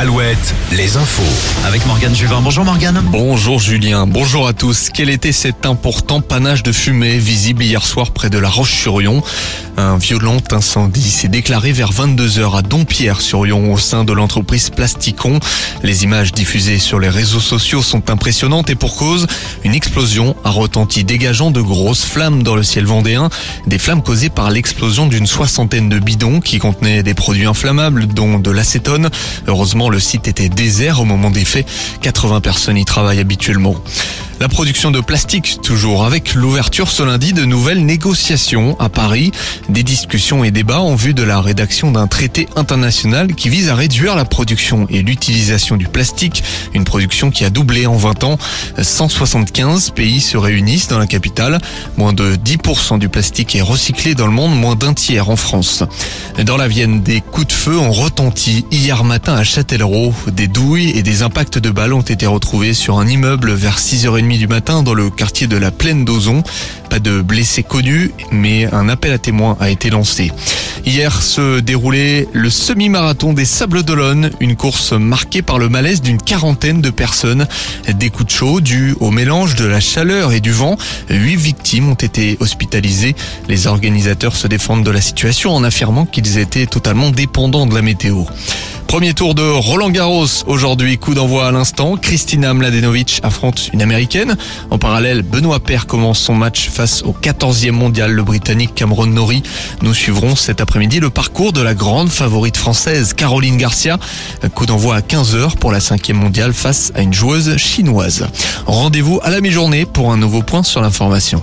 Alouette, les infos. Avec Morgane Juvin. Bonjour Morgane. Bonjour Julien, bonjour à tous. Quel était cet important panache de fumée visible hier soir près de la Roche-sur-Yon? Un violent incendie s'est déclaré vers 22h à Dompierre-sur-Yon au sein de l'entreprise Plasticon. Les images diffusées sur les réseaux sociaux sont impressionnantes et pour cause, une explosion a retenti dégageant de grosses flammes dans le ciel vendéen. Des flammes causées par l'explosion d'une soixantaine de bidons qui contenaient des produits inflammables dont de l'acétone. Heureusement, le site était désert au moment des faits. 80 personnes y travaillent habituellement. La production de plastique, toujours avec l'ouverture ce lundi de nouvelles négociations à Paris. Des discussions et débats en vue de la rédaction d'un traité international qui vise à réduire la production et l'utilisation du plastique. Une production qui a doublé en 20 ans. 175 pays se réunissent dans la capitale. Moins de 10% du plastique est recyclé dans le monde, moins d'un tiers en France. Dans la Vienne, des coups de feu ont retenti hier matin à Châtellerault. Des douilles et des impacts de balles ont été retrouvés sur un immeuble vers 6h30 du matin dans le quartier de la Plaine d'Ozon. Pas de blessés connus, mais un appel à témoins a été lancé. Hier se déroulait le semi-marathon des Sables d'Olonne, une course marquée par le malaise d'une quarantaine de personnes. Des coups de chaud dus au mélange de la chaleur et du vent. Huit victimes ont été hospitalisées. Les organisateurs se défendent de la situation en affirmant qu'ils étaient totalement dépendants de la météo. Premier tour de Roland Garros aujourd'hui, coup d'envoi à l'instant. Christina Mladenovic affronte une américaine. En parallèle, Benoît Paire commence son match face au 14e mondial, le britannique Cameron Norrie. Nous suivrons cet après-midi le parcours de la grande favorite française Caroline Garcia. Coup d'envoi à 15h pour la 5e mondiale face à une joueuse chinoise. Rendez-vous à la mi-journée pour un nouveau point sur l'information.